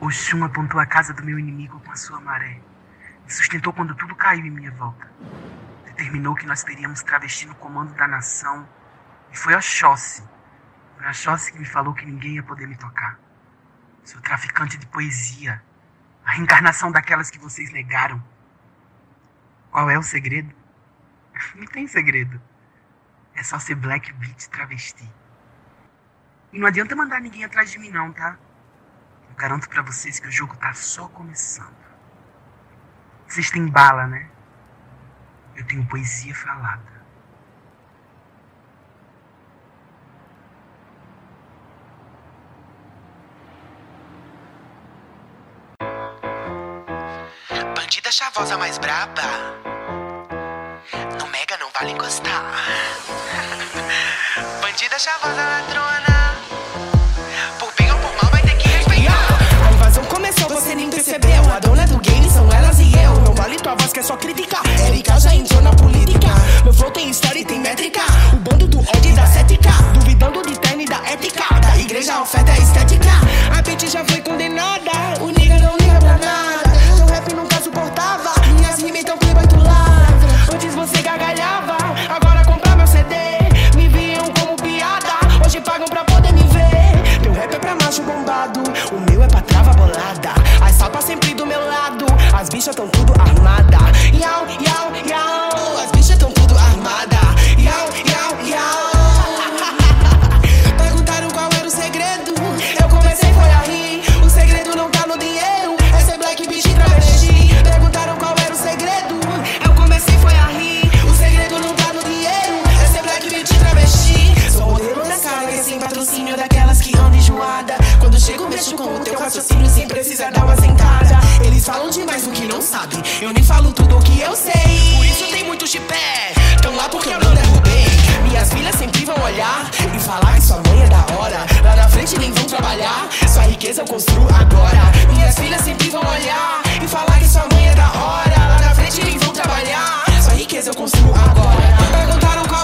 Oxum apontou a casa do meu inimigo com a sua maré. Me sustentou quando tudo caiu em minha volta. Determinou que nós teríamos travesti no comando da nação. E foi Oxóssi. Foi Oxóssi que me falou que ninguém ia poder me tocar. Sou traficante de poesia. A reencarnação daquelas que vocês negaram. Qual é o segredo? *laughs* Não tem segredo. É só ser Black Beat travesti. E não adianta mandar ninguém atrás de mim não, tá? Eu garanto para vocês que o jogo tá só começando. Vocês têm bala, né? Eu tenho poesia falada. Bandida chavosa mais braba. Mega não vale encostar. *laughs* Bandida chavosa ladrona. Por bem ou por mal vai ter que respeitar. A invasão começou, você nem percebeu. A dona do game são elas e eu. Não vale tua voz que é só criticar. Erika já entrou na política. Meu flow tem história e tem métrica. O bando do ódio da cética. Duvidando de terno e da ética. Da igreja a oferta é estética. A bitch já foi condenada. O nigga não liga pra nada. Seu rap nunca suportava. Minhas rimas tão clima. Você gargalhava. Agora comprar meu CD. Me viam como piada. Hoje pagam pra poder me ver. Meu rap é pra macho bombado. O meu é pra trava bolada. As salpas sempre do meu lado. As bichas tão tudo armada. Yau, yau, yau. Daquelas que andam enjoada. Quando chego, mexo com o teu raciocínio sem precisar dar uma sentada. Eles falam demais do que não sabem. Eu nem falo tudo o que eu sei. Por isso tem muito chipé. Tão lá porque eu não derrubei. Minhas filhas sempre vão olhar e falar que sua mãe é da hora. Lá na frente nem vão trabalhar. Sua riqueza eu construo agora. Minhas filhas sempre vão olhar e falar que sua mãe é da hora. Lá na frente nem vão trabalhar. Sua riqueza eu construo agora. Perguntaram qual